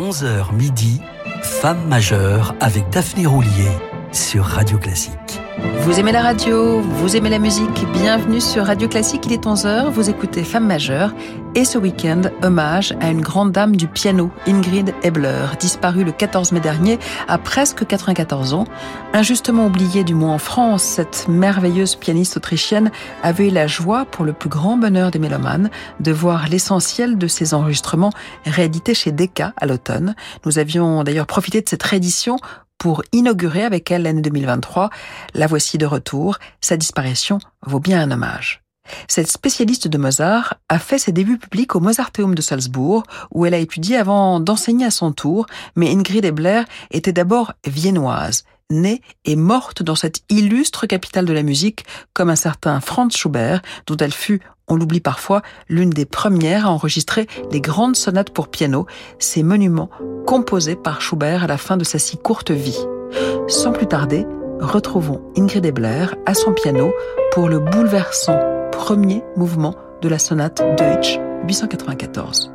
11h midi, Femme majeure avec Daphné Roulier sur Radio Classique. Vous aimez la radio, vous aimez la musique, bienvenue sur Radio Classique, il est 11h, vous écoutez Femme majeure et ce week-end, hommage à une grande dame du piano, Ingrid Ebler, disparue le 14 mai dernier à presque 94 ans. Injustement oubliée du moins en France, cette merveilleuse pianiste autrichienne avait eu la joie, pour le plus grand bonheur des mélomanes, de voir l'essentiel de ses enregistrements réédités chez Decca à l'automne. Nous avions d'ailleurs profité de cette réédition pour inaugurer avec elle l'année 2023. La voici de retour. Sa disparition vaut bien un hommage. Cette spécialiste de Mozart a fait ses débuts publics au Mozarteum de Salzbourg, où elle a étudié avant d'enseigner à son tour, mais Ingrid Ebler était d'abord viennoise, née et morte dans cette illustre capitale de la musique, comme un certain Franz Schubert, dont elle fut, on l'oublie parfois, l'une des premières à enregistrer les grandes sonates pour piano, ces monuments composés par Schubert à la fin de sa si courte vie. Sans plus tarder, retrouvons Ingrid Ebler à son piano pour le bouleversant premier mouvement de la sonate Deutsch 894.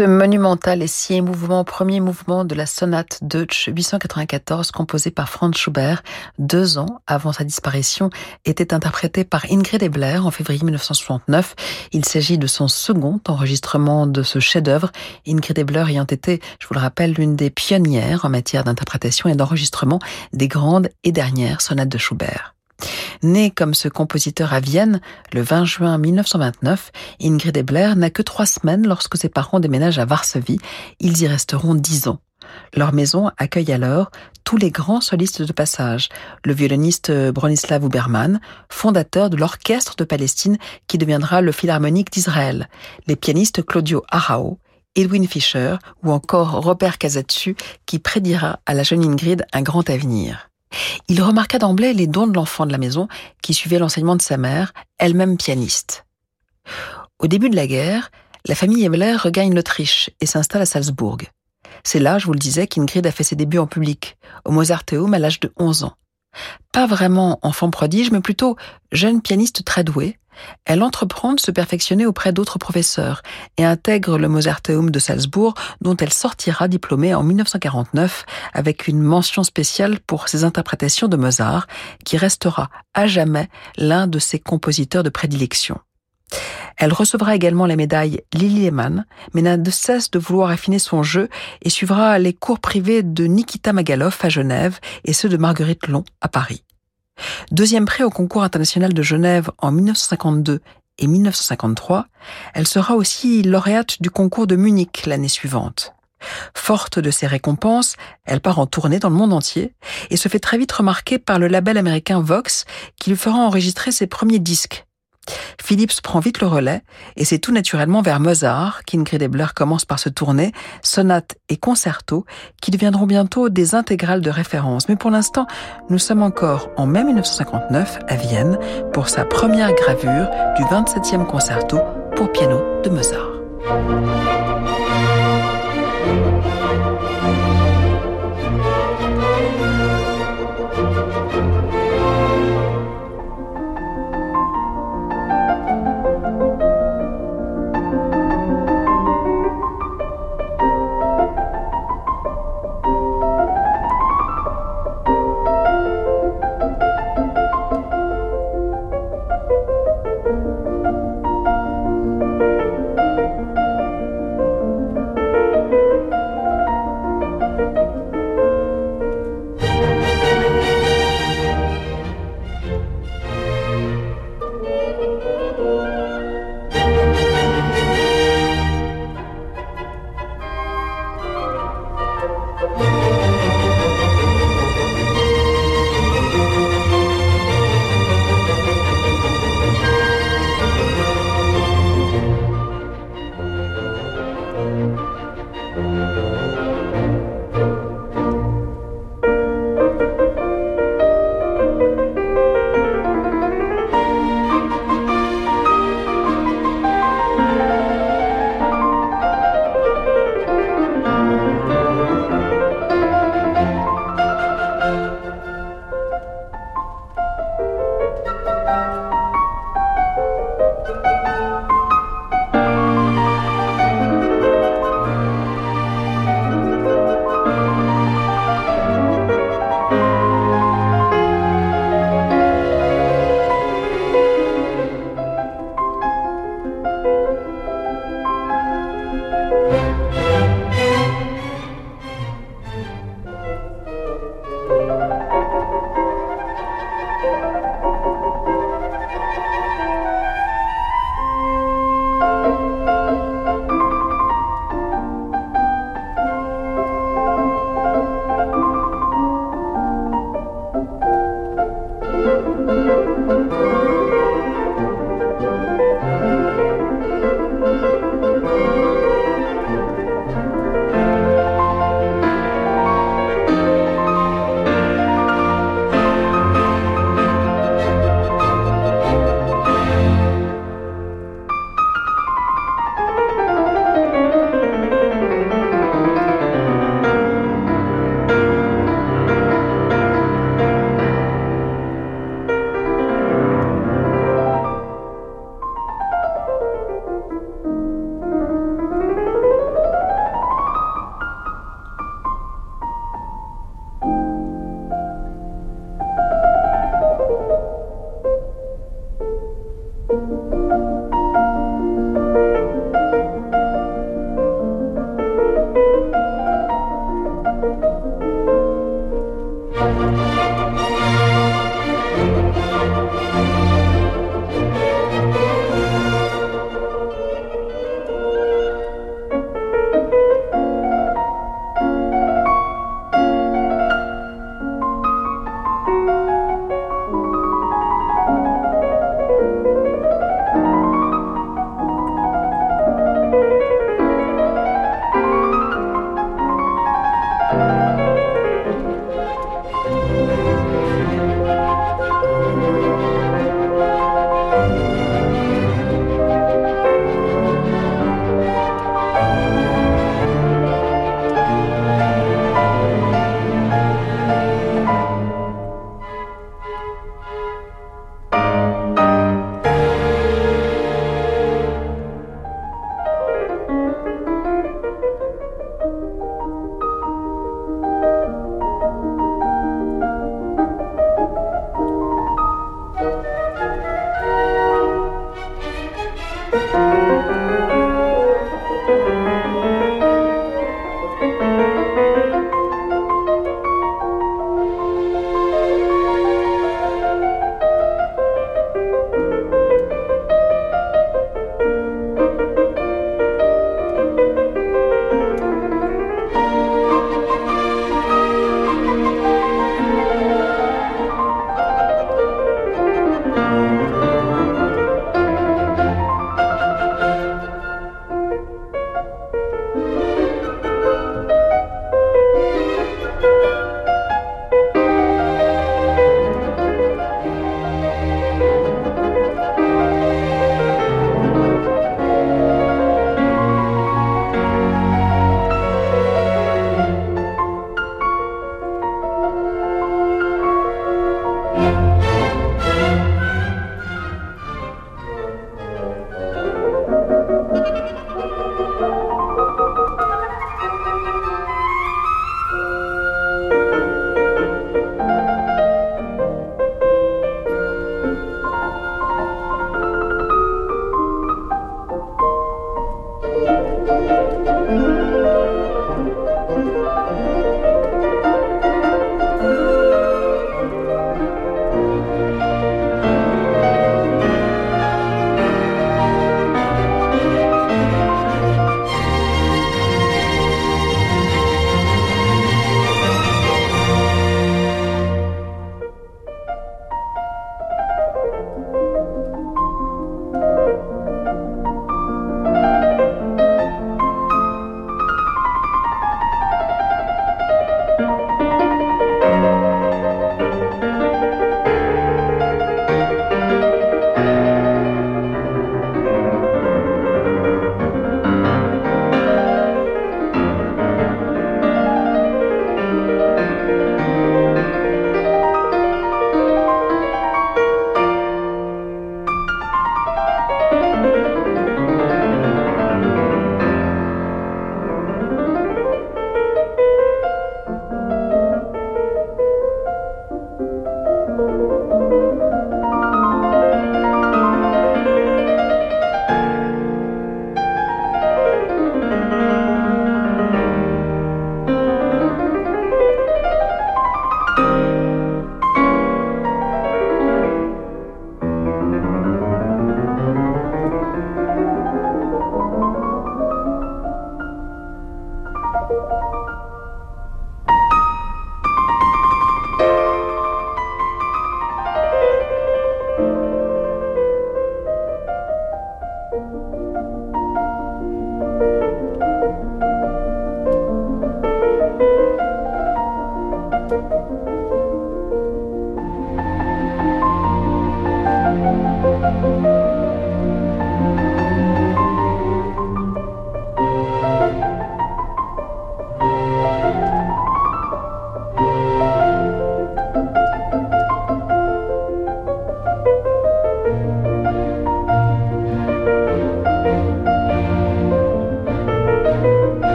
Ce monumental et si émouvant premier mouvement de la sonate Deutsch 894 composée par Franz Schubert deux ans avant sa disparition était interprété par Ingrid Ebler en février 1969. Il s'agit de son second enregistrement de ce chef-d'œuvre, Ingrid Ebler ayant été, je vous le rappelle, l'une des pionnières en matière d'interprétation et d'enregistrement des grandes et dernières sonates de Schubert. Né comme ce compositeur à Vienne le 20 juin 1929, Ingrid Ebler n'a que trois semaines lorsque ses parents déménagent à Varsovie. Ils y resteront dix ans. Leur maison accueille alors tous les grands solistes de passage. Le violoniste Bronislav Uberman, fondateur de l'Orchestre de Palestine qui deviendra le Philharmonique d'Israël. Les pianistes Claudio Arao, Edwin Fischer ou encore Robert Casatsu qui prédira à la jeune Ingrid un grand avenir. Il remarqua d'emblée les dons de l'enfant de la maison qui suivait l'enseignement de sa mère, elle-même pianiste. Au début de la guerre, la famille Ebler regagne l'Autriche et s'installe à Salzbourg. C'est là, je vous le disais, qu'Ingrid a fait ses débuts en public, au Mozarteum à l'âge de 11 ans. Pas vraiment enfant prodige, mais plutôt jeune pianiste très doué, elle entreprend de se perfectionner auprès d'autres professeurs et intègre le Mozarteum de Salzbourg, dont elle sortira diplômée en 1949 avec une mention spéciale pour ses interprétations de Mozart, qui restera à jamais l'un de ses compositeurs de prédilection. Elle recevra également la médaille Lily Lehmann, mais n'a de cesse de vouloir affiner son jeu et suivra les cours privés de Nikita Magaloff à Genève et ceux de Marguerite Long à Paris. Deuxième prix au concours international de Genève en 1952 et 1953, elle sera aussi lauréate du concours de Munich l'année suivante. Forte de ces récompenses, elle part en tournée dans le monde entier et se fait très vite remarquer par le label américain Vox qui lui fera enregistrer ses premiers disques, Philips prend vite le relais et c'est tout naturellement vers Mozart qu'Ingrid Ebler commence par se tourner, sonates et concertos qui deviendront bientôt des intégrales de référence. Mais pour l'instant, nous sommes encore en mai 1959 à Vienne pour sa première gravure du 27e concerto pour piano de Mozart.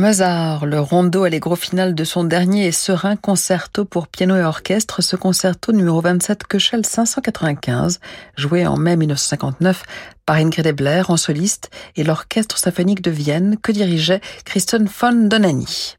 Mozart, le rondo allegro final de son dernier et serein concerto pour piano et orchestre, ce concerto numéro 27 Köchel 595, joué en mai 1959 par Ingrid Ebler en soliste et l'orchestre symphonique de Vienne que dirigeait Christian von Donani.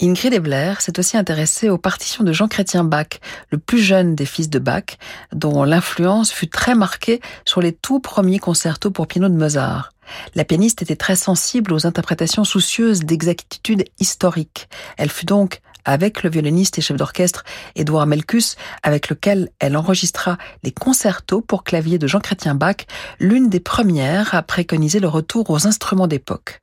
Ingrid Ebler s'est aussi intéressée aux partitions de Jean-Chrétien Bach, le plus jeune des fils de Bach, dont l'influence fut très marquée sur les tout premiers concertos pour piano de Mozart. La pianiste était très sensible aux interprétations soucieuses d'exactitude historique. Elle fut donc, avec le violoniste et chef d'orchestre Édouard Melkus, avec lequel elle enregistra les concertos pour clavier de Jean-Chrétien Bach, l'une des premières à préconiser le retour aux instruments d'époque.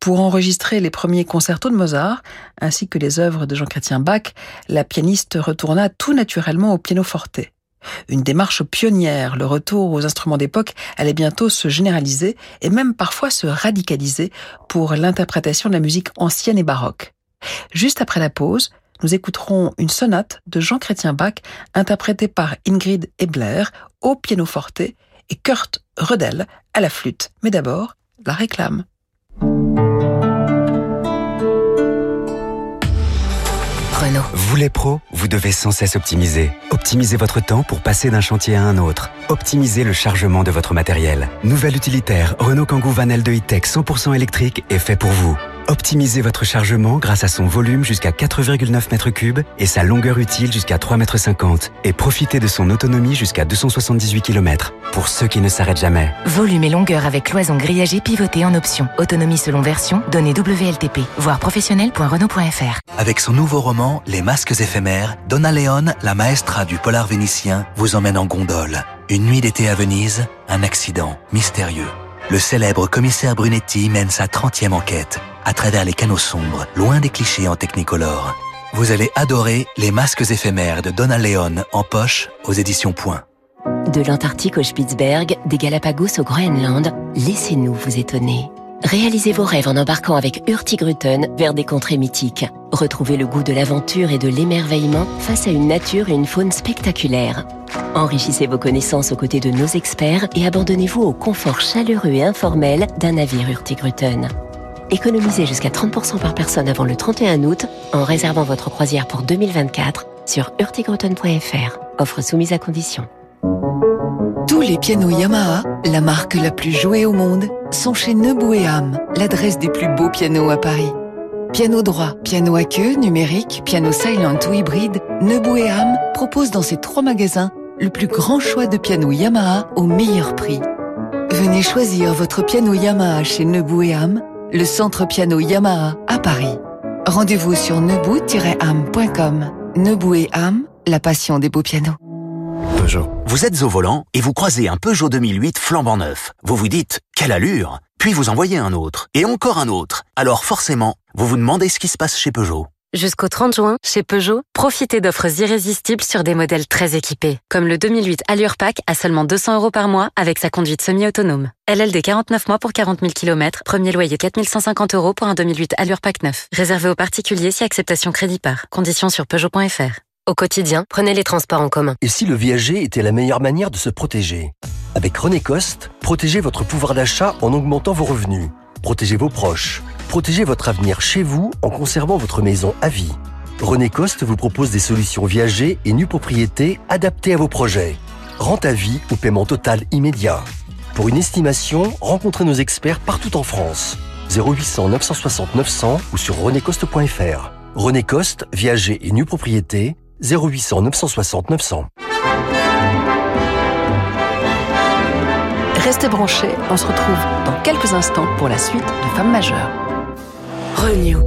Pour enregistrer les premiers concertos de Mozart, ainsi que les œuvres de Jean-Chrétien Bach, la pianiste retourna tout naturellement au pianoforte. Une démarche pionnière, le retour aux instruments d'époque allait bientôt se généraliser et même parfois se radicaliser pour l'interprétation de la musique ancienne et baroque. Juste après la pause, nous écouterons une sonate de Jean Chrétien Bach interprétée par Ingrid Ebler au pianoforte et Kurt Rödel à la flûte. Mais d'abord, la réclame. Vous les pros, vous devez sans cesse optimiser. Optimisez votre temps pour passer d'un chantier à un autre. Optimisez le chargement de votre matériel. Nouvel utilitaire Renault Kangoo Van L2 E-Tech 100% électrique est fait pour vous. Optimisez votre chargement grâce à son volume jusqu'à 4,9 m3 et sa longueur utile jusqu'à 3,50 m et profitez de son autonomie jusqu'à 278 km. Pour ceux qui ne s'arrêtent jamais. Volume et longueur avec cloison grillagée pivotée en option. Autonomie selon version, données WLTP. Voir professionnel.renault.fr. Avec son nouveau roman Les masques éphémères, Donna Leon, la maestra du polar vénitien, vous emmène en gondole. Une nuit d'été à Venise, un accident mystérieux. Le célèbre commissaire Brunetti mène sa 30e enquête à travers les canaux sombres, loin des clichés en technicolor. Vous allez adorer Les masques éphémères de Donna Leon en poche aux éditions Point. De l'Antarctique au Spitzberg, des Galapagos au Groenland, laissez-nous vous étonner. Réalisez vos rêves en embarquant avec Hurtigruten vers des contrées mythiques. Retrouvez le goût de l'aventure et de l'émerveillement face à une nature et une faune spectaculaires. Enrichissez vos connaissances aux côtés de nos experts et abandonnez-vous au confort chaleureux et informel d'un navire Hurtigruten. Économisez jusqu'à 30% par personne avant le 31 août en réservant votre croisière pour 2024 sur hurtigruten.fr. Offre soumise à condition. Tous les pianos Yamaha, la marque la plus jouée au monde, sont chez Nebouéam, l'adresse des plus beaux pianos à Paris. Piano droit, piano à queue, numérique, piano silent ou hybride, Nebouéam propose dans ses trois magasins le plus grand choix de pianos Yamaha au meilleur prix. Venez choisir votre piano Yamaha chez Nebouéam le centre piano Yamaha à Paris. Rendez-vous sur nebou-am.com. Nebou et Am, la passion des beaux pianos. Peugeot. Vous êtes au volant et vous croisez un Peugeot 2008 flambant neuf. Vous vous dites, quelle allure Puis vous en voyez un autre, et encore un autre. Alors forcément, vous vous demandez ce qui se passe chez Peugeot. Jusqu'au 30 juin, chez Peugeot, profitez d'offres irrésistibles sur des modèles très équipés, comme le 2008 Allure Pack à seulement 200 euros par mois avec sa conduite semi-autonome. LLD 49 mois pour 40 000 km, premier loyer 4150 euros pour un 2008 Allure Pack 9. Réservé aux particuliers si acceptation crédit par. Conditions sur Peugeot.fr. Au quotidien, prenez les transports en commun. Et si le viager était la meilleure manière de se protéger? Avec René Coste, protégez votre pouvoir d'achat en augmentant vos revenus. Protégez vos proches Protégez votre avenir chez vous en conservant votre maison à vie. René Coste vous propose des solutions viagées et nues propriétés adaptées à vos projets. Rente à vie ou paiement total immédiat. Pour une estimation, rencontrez nos experts partout en France. 0800 960 900 ou sur renécoste.fr. René Coste, viager et nue propriété, 0800 960 900. Restez branchés, on se retrouve dans quelques instants pour la suite de Femmes majeures. Renew.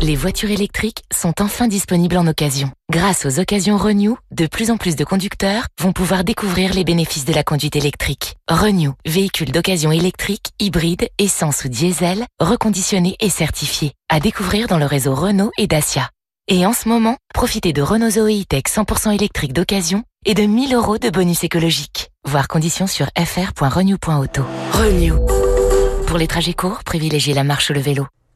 Les voitures électriques sont enfin disponibles en occasion. Grâce aux occasions Renew, de plus en plus de conducteurs vont pouvoir découvrir les bénéfices de la conduite électrique. Renew, véhicule d'occasion électrique, hybride, essence ou diesel, reconditionné et certifié. À découvrir dans le réseau Renault et Dacia. Et en ce moment, profitez de Renault Zoe E-Tech 100% électrique d'occasion et de 1000 euros de bonus écologique. Voir conditions sur fr.renew.auto. Renew. Pour les trajets courts, privilégiez la marche ou le vélo.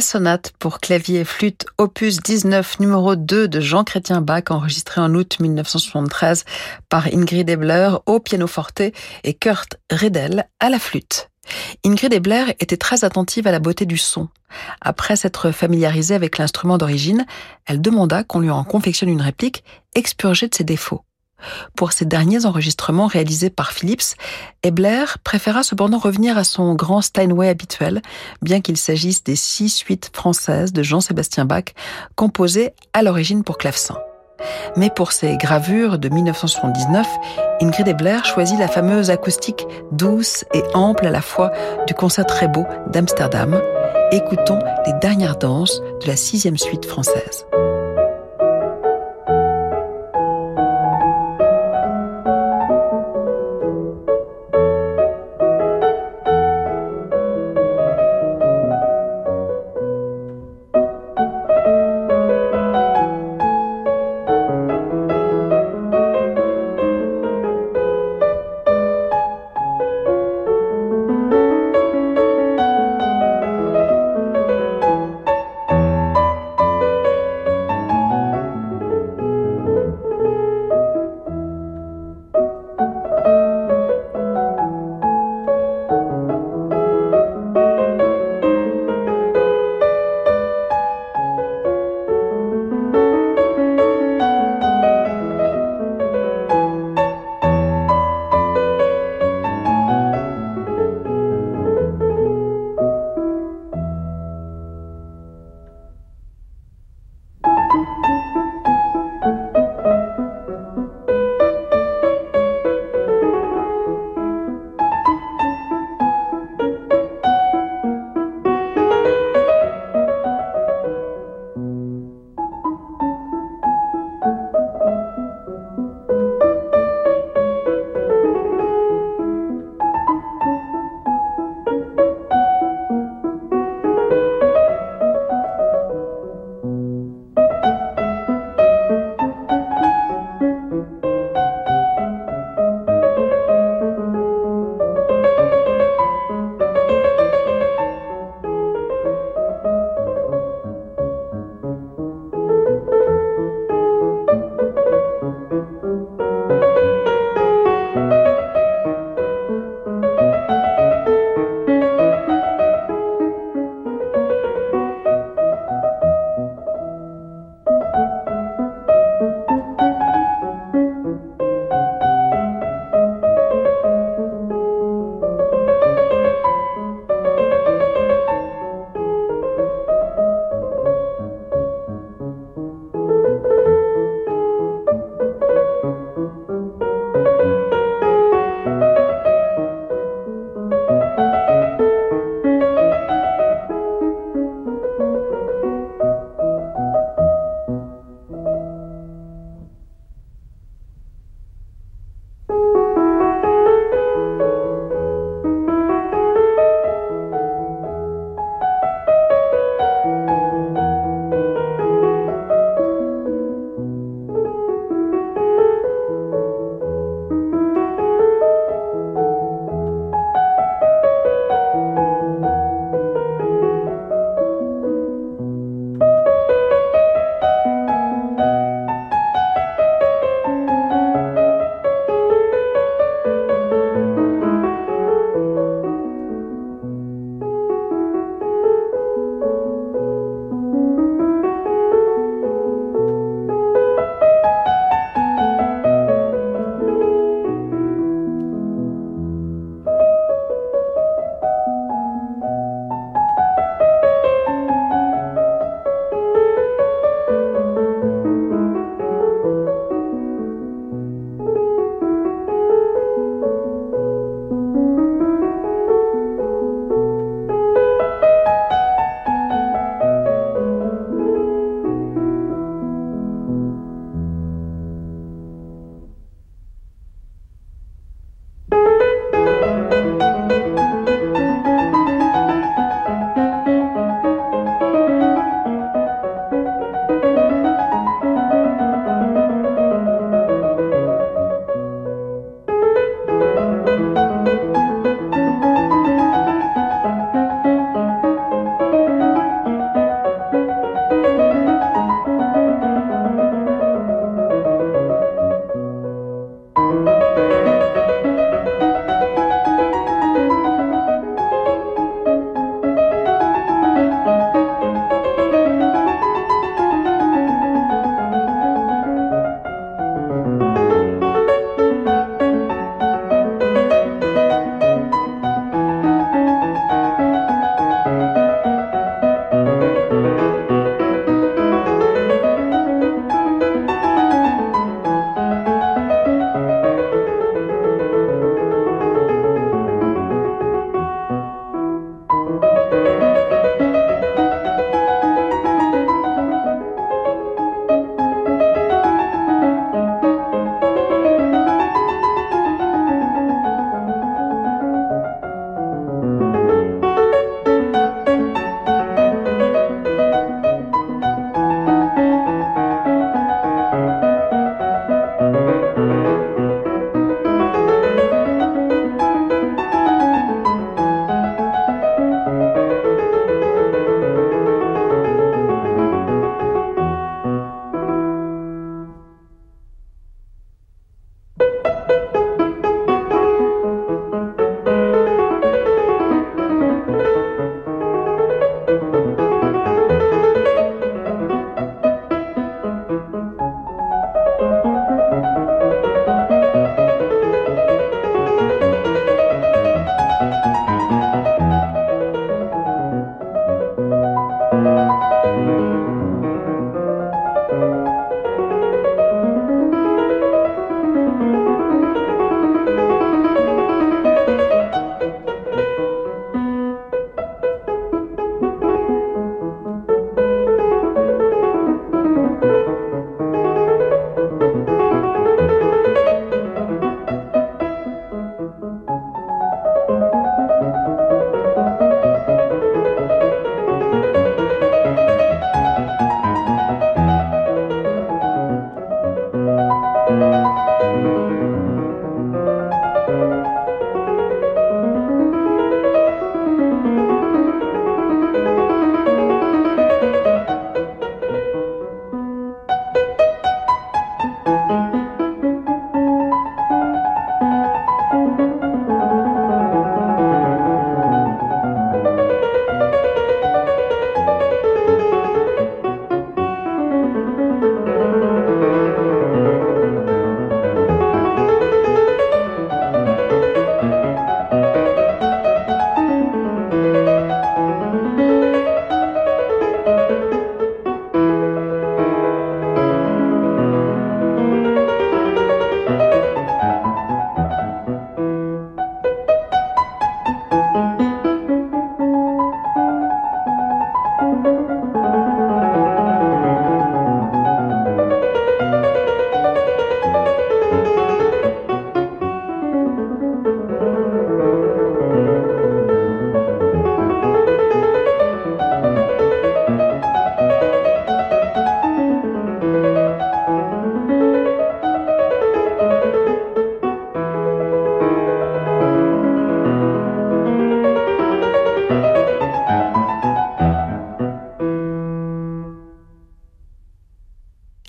Sonate pour clavier et flûte, opus 19, numéro 2 de Jean-Chrétien Bach, enregistré en août 1973 par Ingrid Ebler au pianoforte et Kurt Redel à la flûte. Ingrid Ebler était très attentive à la beauté du son. Après s'être familiarisée avec l'instrument d'origine, elle demanda qu'on lui en confectionne une réplique expurgée de ses défauts. Pour ces derniers enregistrements réalisés par Philips, Ebler préféra cependant revenir à son grand Steinway habituel, bien qu'il s'agisse des six suites françaises de Jean-Sébastien Bach, composées à l'origine pour clavecin. Mais pour ses gravures de 1979, Ingrid Ebler choisit la fameuse acoustique douce et ample à la fois du concert très beau d'Amsterdam. Écoutons les dernières danses de la sixième suite française.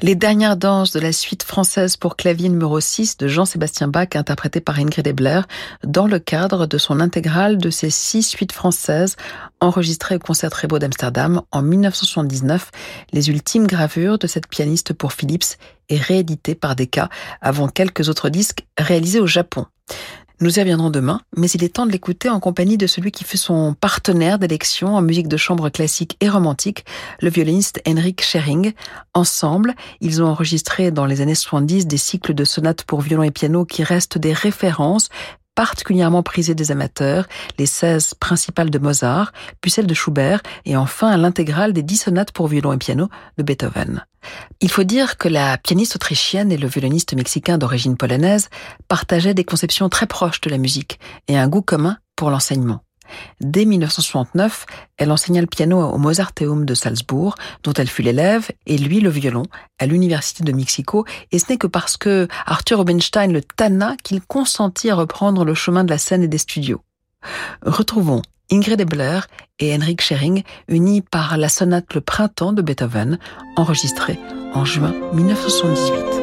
Les dernières danses de la suite française pour clavier numéro 6 de Jean-Sébastien Bach, interprétée par Ingrid Ebler, dans le cadre de son intégrale de ses six suites françaises enregistrées au Concert Beau d'Amsterdam en 1979, les ultimes gravures de cette pianiste pour Philips et rééditées par Decca avant quelques autres disques réalisés au Japon. Nous y reviendrons demain, mais il est temps de l'écouter en compagnie de celui qui fut son partenaire d'élection en musique de chambre classique et romantique, le violoniste Henrik Schering. Ensemble, ils ont enregistré dans les années 70 des cycles de sonates pour violon et piano qui restent des références particulièrement prisées des amateurs, les 16 principales de Mozart, puis celles de Schubert, et enfin l'intégrale des 10 sonates pour violon et piano de Beethoven. Il faut dire que la pianiste autrichienne et le violoniste mexicain d'origine polonaise partageaient des conceptions très proches de la musique et un goût commun pour l'enseignement. Dès 1969, elle enseigna le piano au Mozarteum de Salzbourg, dont elle fut l'élève, et lui le violon, à l'Université de Mexico, et ce n'est que parce que Arthur Rubinstein le tanna qu'il consentit à reprendre le chemin de la scène et des studios. Retrouvons Ingrid Ebler et Henrik Schering unis par la sonate Le Printemps de Beethoven, enregistrée en juin 1978.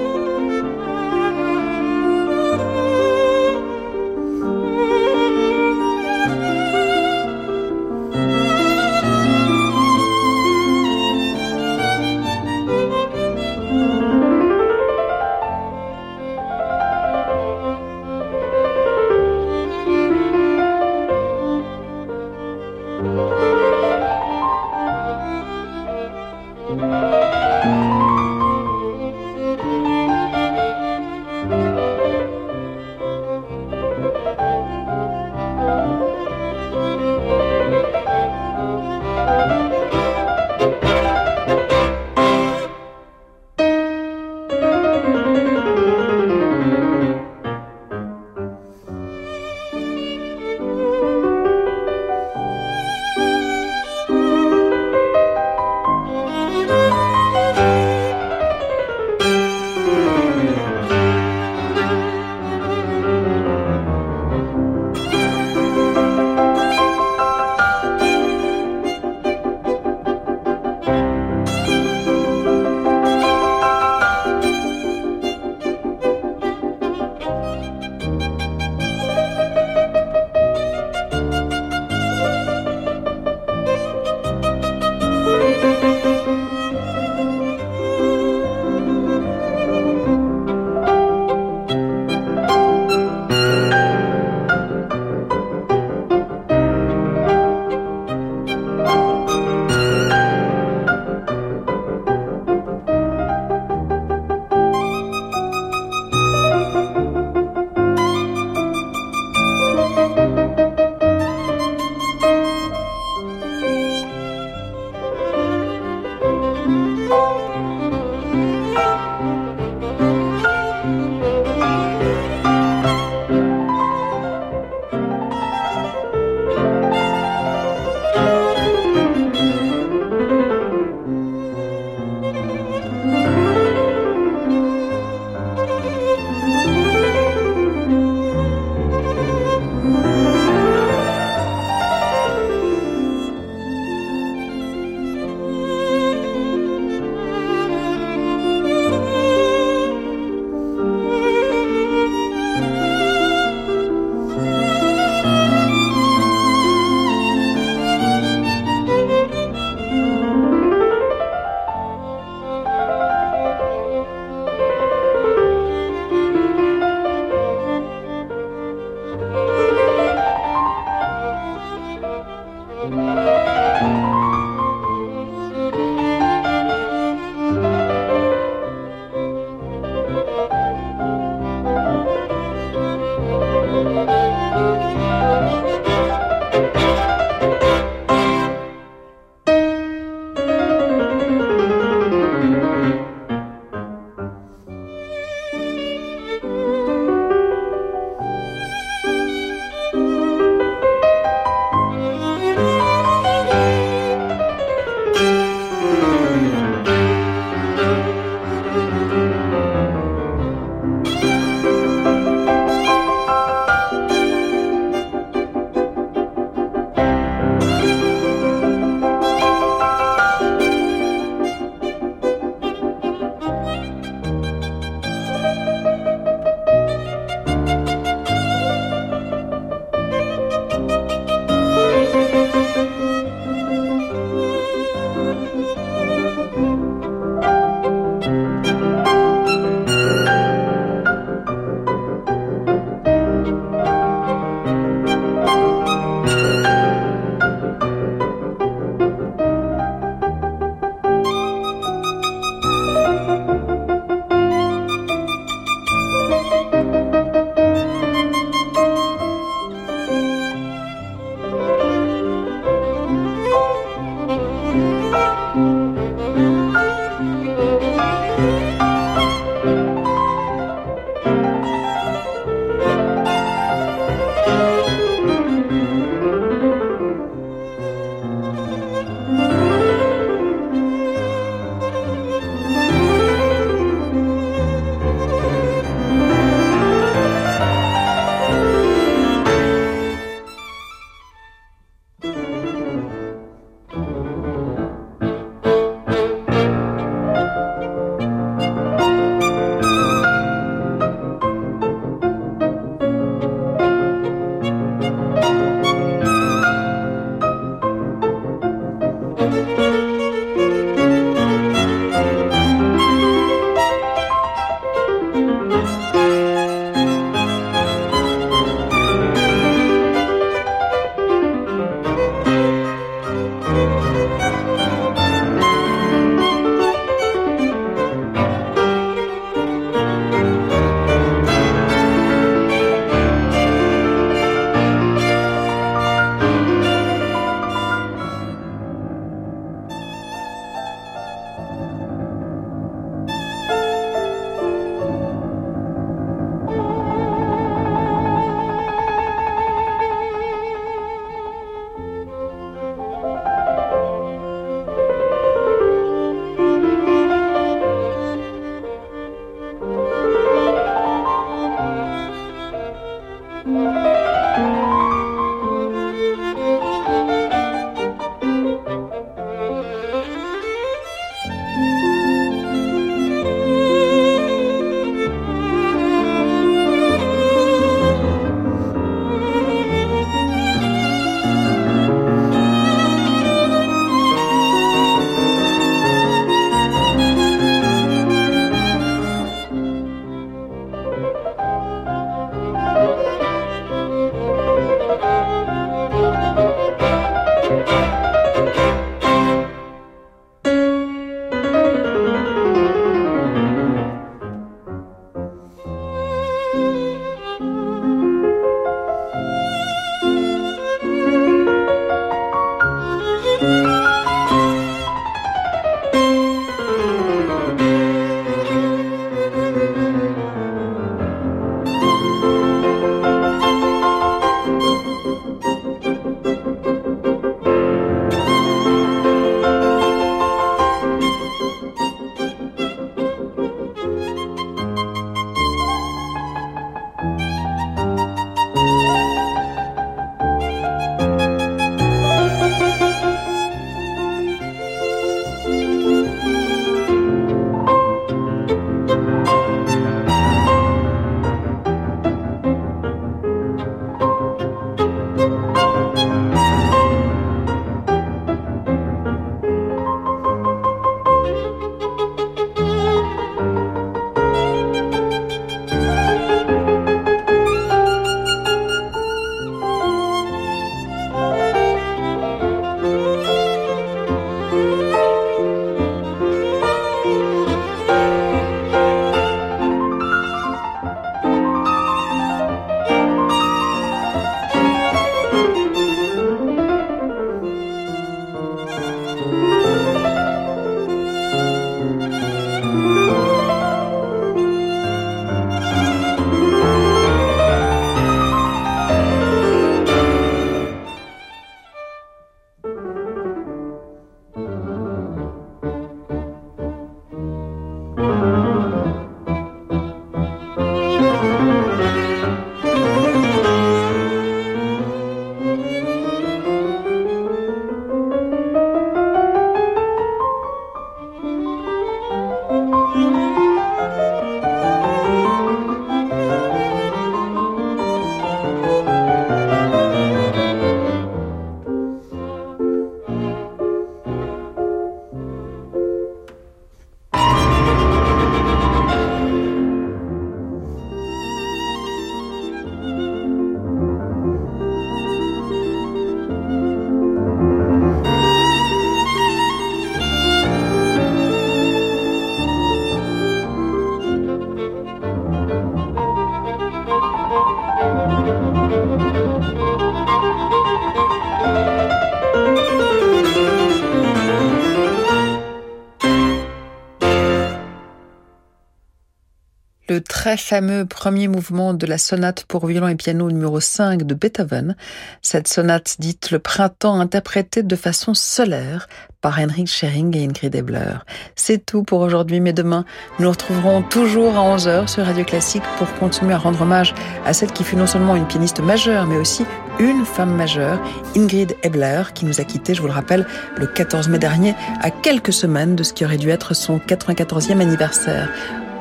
Très fameux premier mouvement de la sonate pour violon et piano numéro 5 de Beethoven. Cette sonate dite le printemps interprétée de façon solaire par Henrik Schering et Ingrid Ebler. C'est tout pour aujourd'hui, mais demain, nous retrouverons toujours à 11h sur Radio Classique pour continuer à rendre hommage à celle qui fut non seulement une pianiste majeure, mais aussi une femme majeure, Ingrid Ebler, qui nous a quittés, je vous le rappelle, le 14 mai dernier, à quelques semaines de ce qui aurait dû être son 94e anniversaire.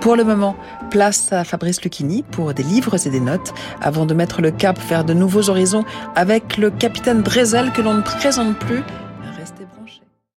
Pour le moment, place à Fabrice Lucchini pour des livres et des notes avant de mettre le cap vers de nouveaux horizons avec le capitaine Drezel que l'on ne présente plus